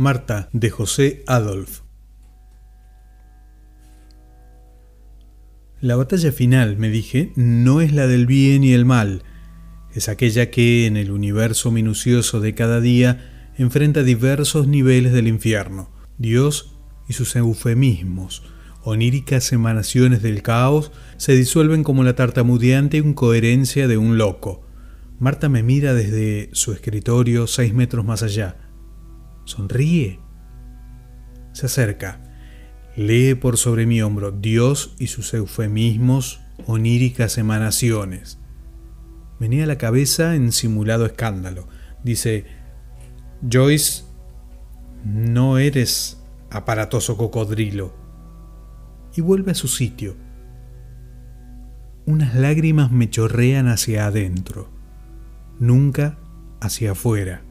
Marta de José Adolf. La batalla final, me dije, no es la del bien y el mal, es aquella que en el universo minucioso de cada día enfrenta diversos niveles del infierno, Dios y sus eufemismos, oníricas emanaciones del caos, se disuelven como la tartamudeante incoherencia de un loco. Marta me mira desde su escritorio seis metros más allá. Sonríe. Se acerca. Lee por sobre mi hombro Dios y sus eufemismos, oníricas emanaciones. Menea la cabeza en simulado escándalo. Dice, Joyce, no eres aparatoso cocodrilo. Y vuelve a su sitio. Unas lágrimas me chorrean hacia adentro, nunca hacia afuera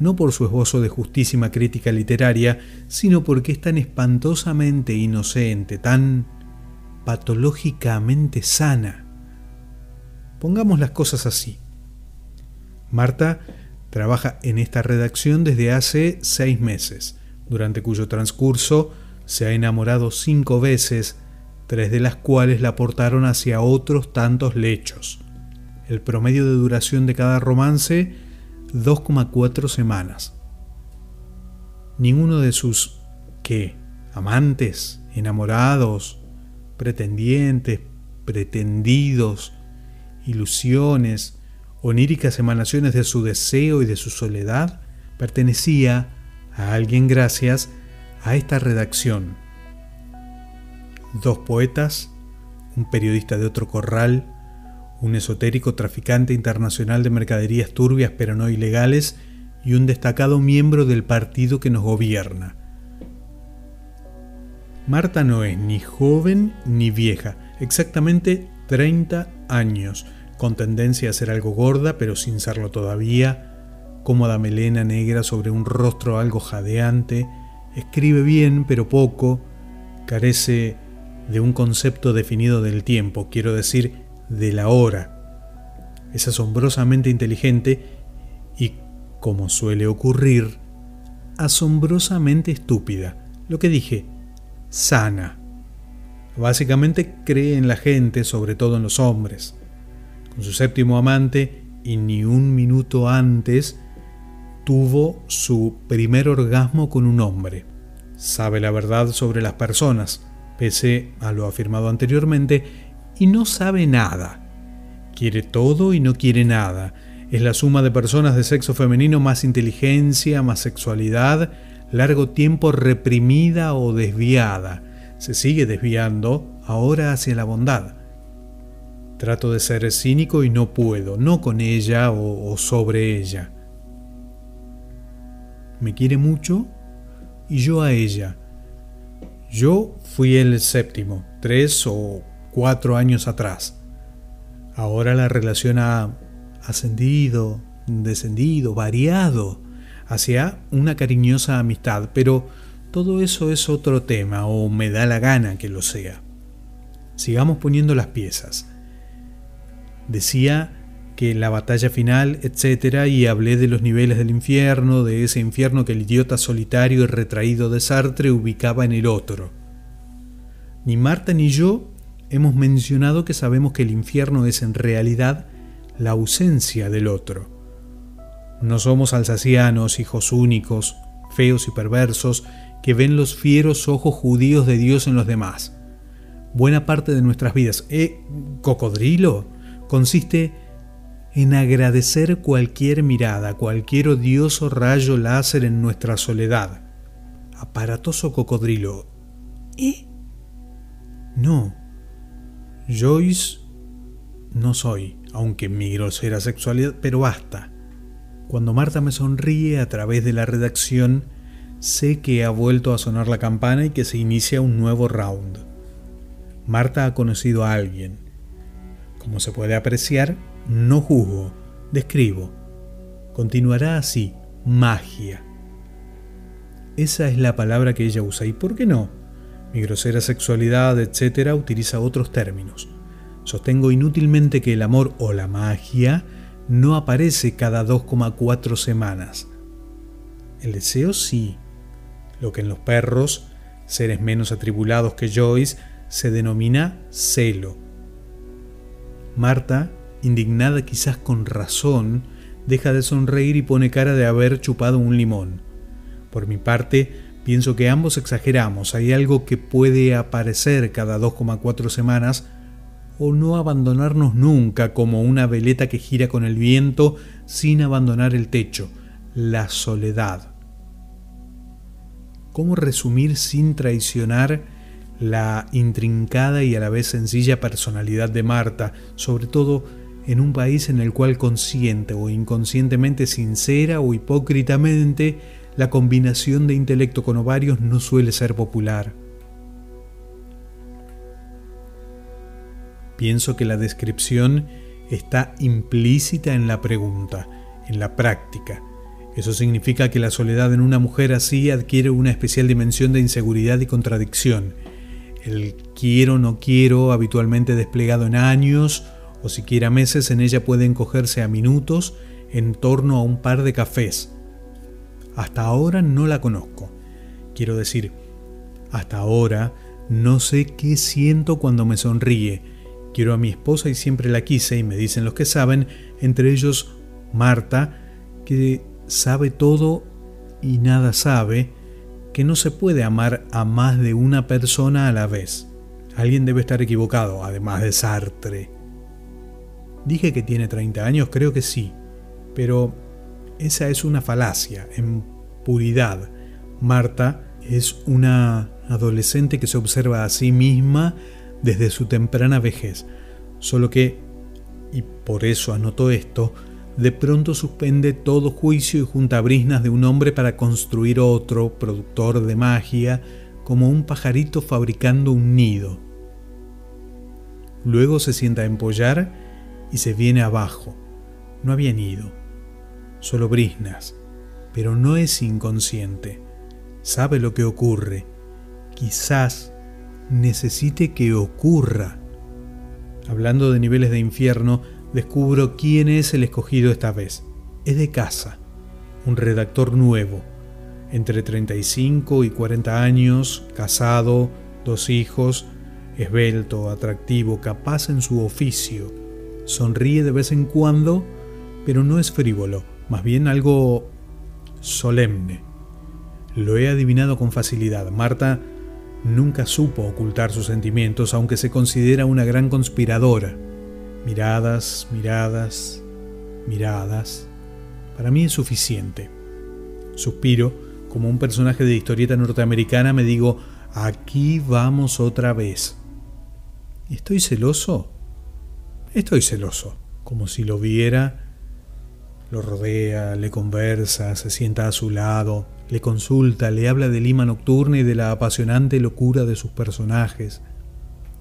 no por su esbozo de justísima crítica literaria, sino porque es tan espantosamente inocente, tan patológicamente sana. Pongamos las cosas así. Marta trabaja en esta redacción desde hace seis meses, durante cuyo transcurso se ha enamorado cinco veces, tres de las cuales la portaron hacia otros tantos lechos. El promedio de duración de cada romance 2,4 semanas. Ninguno de sus, ¿qué? Amantes, enamorados, pretendientes, pretendidos, ilusiones, oníricas emanaciones de su deseo y de su soledad, pertenecía a alguien gracias a esta redacción. Dos poetas, un periodista de otro corral, un esotérico traficante internacional de mercaderías turbias pero no ilegales y un destacado miembro del partido que nos gobierna. Marta no es ni joven ni vieja, exactamente 30 años, con tendencia a ser algo gorda pero sin serlo todavía, cómoda melena negra sobre un rostro algo jadeante, escribe bien pero poco, carece de un concepto definido del tiempo, quiero decir, de la hora. Es asombrosamente inteligente y, como suele ocurrir, asombrosamente estúpida. Lo que dije, sana. Básicamente cree en la gente, sobre todo en los hombres. Con su séptimo amante, y ni un minuto antes, tuvo su primer orgasmo con un hombre. Sabe la verdad sobre las personas, pese a lo afirmado anteriormente, y no sabe nada. Quiere todo y no quiere nada. Es la suma de personas de sexo femenino más inteligencia, más sexualidad, largo tiempo reprimida o desviada. Se sigue desviando ahora hacia la bondad. Trato de ser cínico y no puedo, no con ella o, o sobre ella. Me quiere mucho y yo a ella. Yo fui el séptimo, tres o cuatro años atrás. Ahora la relación ha ascendido, descendido, variado hacia una cariñosa amistad, pero todo eso es otro tema o me da la gana que lo sea. Sigamos poniendo las piezas. Decía que la batalla final, etcétera, y hablé de los niveles del infierno, de ese infierno que el idiota solitario y retraído de Sartre ubicaba en el otro. Ni Marta ni yo hemos mencionado que sabemos que el infierno es en realidad la ausencia del otro. No somos alsacianos, hijos únicos, feos y perversos, que ven los fieros ojos judíos de Dios en los demás. Buena parte de nuestras vidas, ¿eh, cocodrilo? Consiste en agradecer cualquier mirada, cualquier odioso rayo láser en nuestra soledad. Aparatoso cocodrilo. ¿Eh? No, Joyce no soy, aunque mi grosera sexualidad, pero basta. Cuando Marta me sonríe a través de la redacción, sé que ha vuelto a sonar la campana y que se inicia un nuevo round. Marta ha conocido a alguien. Como se puede apreciar, no juzgo, describo. Continuará así, magia. Esa es la palabra que ella usa. ¿Y por qué no? Mi grosera sexualidad, etc., utiliza otros términos. Sostengo inútilmente que el amor o la magia no aparece cada 2,4 semanas. El deseo sí, lo que en los perros, seres menos atribulados que Joyce, se denomina celo. Marta, indignada quizás con razón, deja de sonreír y pone cara de haber chupado un limón. Por mi parte, pienso que ambos exageramos, hay algo que puede aparecer cada 2,4 semanas o no abandonarnos nunca como una veleta que gira con el viento sin abandonar el techo, la soledad. ¿Cómo resumir sin traicionar la intrincada y a la vez sencilla personalidad de Marta, sobre todo en un país en el cual consciente o inconscientemente sincera o hipócritamente la combinación de intelecto con ovarios no suele ser popular? Pienso que la descripción está implícita en la pregunta, en la práctica. Eso significa que la soledad en una mujer así adquiere una especial dimensión de inseguridad y contradicción. El quiero no quiero, habitualmente desplegado en años o siquiera meses, en ella puede encogerse a minutos en torno a un par de cafés. Hasta ahora no la conozco. Quiero decir, hasta ahora no sé qué siento cuando me sonríe, Quiero a mi esposa y siempre la quise y me dicen los que saben, entre ellos Marta, que sabe todo y nada sabe, que no se puede amar a más de una persona a la vez. Alguien debe estar equivocado, además de Sartre. Dije que tiene 30 años, creo que sí, pero esa es una falacia, en puridad. Marta es una adolescente que se observa a sí misma desde su temprana vejez, solo que, y por eso anotó esto, de pronto suspende todo juicio y junta brisnas de un hombre para construir otro, productor de magia, como un pajarito fabricando un nido. Luego se sienta a empollar y se viene abajo. No había nido, solo brisnas, pero no es inconsciente. Sabe lo que ocurre. Quizás necesite que ocurra. Hablando de niveles de infierno, descubro quién es el escogido esta vez. Es de casa, un redactor nuevo, entre 35 y 40 años, casado, dos hijos, esbelto, atractivo, capaz en su oficio. Sonríe de vez en cuando, pero no es frívolo, más bien algo solemne. Lo he adivinado con facilidad. Marta Nunca supo ocultar sus sentimientos, aunque se considera una gran conspiradora. Miradas, miradas, miradas. Para mí es suficiente. Suspiro, como un personaje de historieta norteamericana, me digo, aquí vamos otra vez. ¿Estoy celoso? Estoy celoso, como si lo viera. Lo rodea, le conversa, se sienta a su lado, le consulta, le habla de Lima nocturna y de la apasionante locura de sus personajes.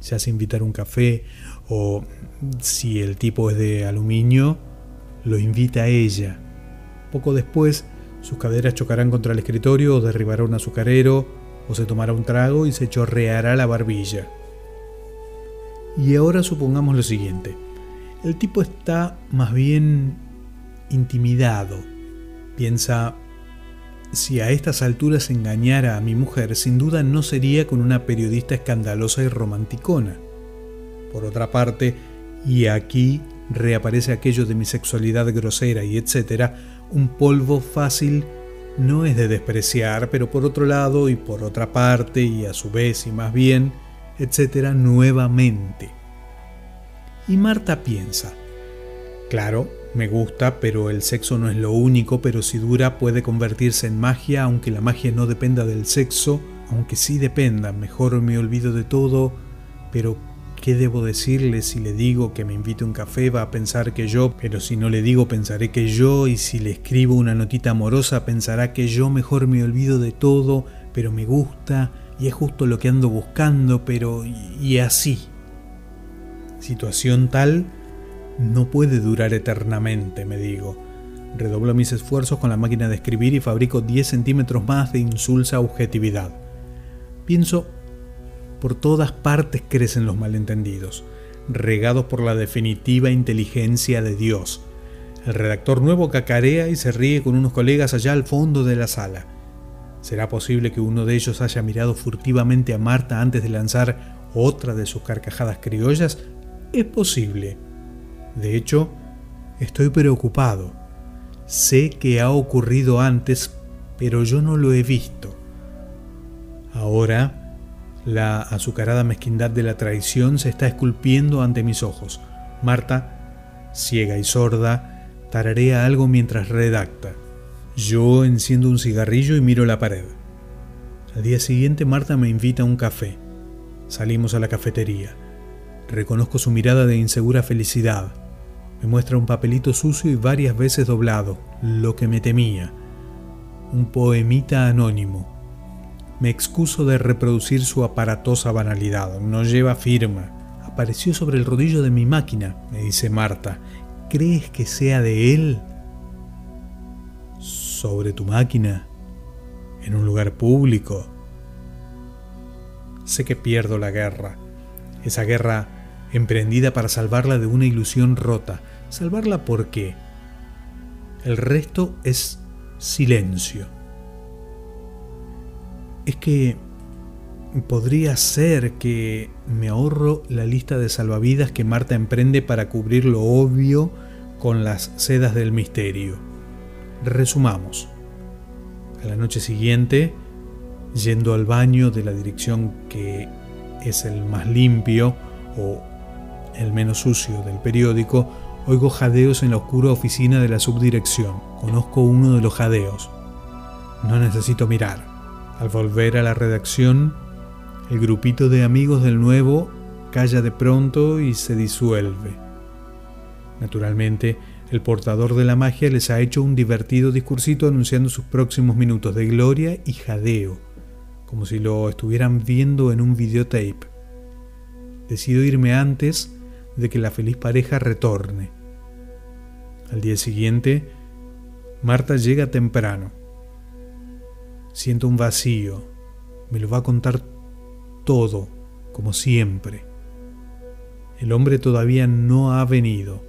Se hace invitar un café o, si el tipo es de aluminio, lo invita a ella. Poco después, sus caderas chocarán contra el escritorio o derribará un azucarero o se tomará un trago y se chorreará la barbilla. Y ahora supongamos lo siguiente. El tipo está más bien intimidado. Piensa, si a estas alturas engañara a mi mujer, sin duda no sería con una periodista escandalosa y romanticona. Por otra parte, y aquí reaparece aquello de mi sexualidad grosera y etcétera, un polvo fácil no es de despreciar, pero por otro lado y por otra parte y a su vez y más bien, etcétera, nuevamente. Y Marta piensa, claro, me gusta, pero el sexo no es lo único, pero si dura puede convertirse en magia, aunque la magia no dependa del sexo, aunque sí dependa, mejor me olvido de todo, pero ¿qué debo decirle si le digo que me invite un café? Va a pensar que yo, pero si no le digo pensaré que yo, y si le escribo una notita amorosa pensará que yo mejor me olvido de todo, pero me gusta, y es justo lo que ando buscando, pero y así. Situación tal no puede durar eternamente, me digo. Redoblo mis esfuerzos con la máquina de escribir y fabrico 10 centímetros más de insulsa objetividad. Pienso, por todas partes crecen los malentendidos, regados por la definitiva inteligencia de Dios. El redactor nuevo cacarea y se ríe con unos colegas allá al fondo de la sala. ¿Será posible que uno de ellos haya mirado furtivamente a Marta antes de lanzar otra de sus carcajadas criollas? Es posible. De hecho, estoy preocupado. Sé que ha ocurrido antes, pero yo no lo he visto. Ahora, la azucarada mezquindad de la traición se está esculpiendo ante mis ojos. Marta, ciega y sorda, tararea algo mientras redacta. Yo enciendo un cigarrillo y miro la pared. Al día siguiente Marta me invita a un café. Salimos a la cafetería. Reconozco su mirada de insegura felicidad. Me muestra un papelito sucio y varias veces doblado, lo que me temía. Un poemita anónimo. Me excuso de reproducir su aparatosa banalidad. No lleva firma. Apareció sobre el rodillo de mi máquina, me dice Marta. ¿Crees que sea de él? sobre tu máquina, en un lugar público. Sé que pierdo la guerra, esa guerra emprendida para salvarla de una ilusión rota. ¿Salvarla por qué? El resto es silencio. Es que podría ser que me ahorro la lista de salvavidas que Marta emprende para cubrir lo obvio con las sedas del misterio. Resumamos. A la noche siguiente, yendo al baño de la dirección que es el más limpio o el menos sucio del periódico, oigo jadeos en la oscura oficina de la subdirección. Conozco uno de los jadeos. No necesito mirar. Al volver a la redacción, el grupito de amigos del nuevo calla de pronto y se disuelve. Naturalmente, el portador de la magia les ha hecho un divertido discursito anunciando sus próximos minutos de gloria y jadeo, como si lo estuvieran viendo en un videotape. Decido irme antes de que la feliz pareja retorne. Al día siguiente, Marta llega temprano. Siento un vacío. Me lo va a contar todo, como siempre. El hombre todavía no ha venido.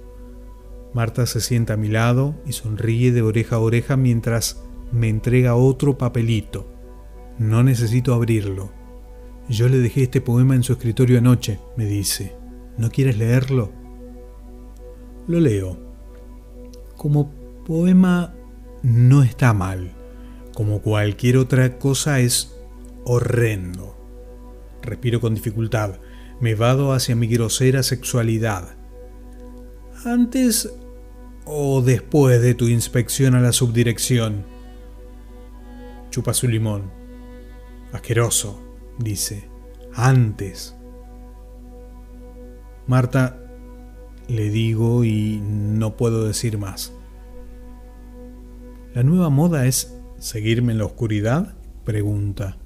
Marta se sienta a mi lado y sonríe de oreja a oreja mientras me entrega otro papelito. No necesito abrirlo. Yo le dejé este poema en su escritorio anoche, me dice. ¿No quieres leerlo? Lo leo. Como poema no está mal. Como cualquier otra cosa es horrendo. Respiro con dificultad. Me vado hacia mi grosera sexualidad. Antes o después de tu inspección a la subdirección. Chupa su limón. Asqueroso, dice. Antes. Marta, le digo y no puedo decir más. ¿La nueva moda es seguirme en la oscuridad? Pregunta.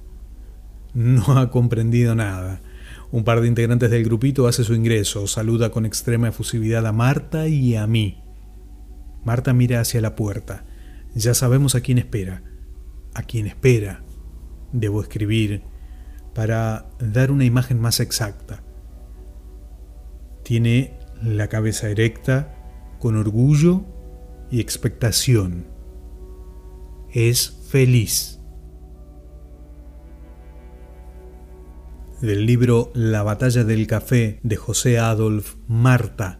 No ha comprendido nada. Un par de integrantes del grupito hace su ingreso, saluda con extrema efusividad a Marta y a mí. Marta mira hacia la puerta. Ya sabemos a quién espera. A quién espera. Debo escribir para dar una imagen más exacta. Tiene la cabeza erecta, con orgullo y expectación. Es feliz. Del libro La batalla del café de José Adolf Marta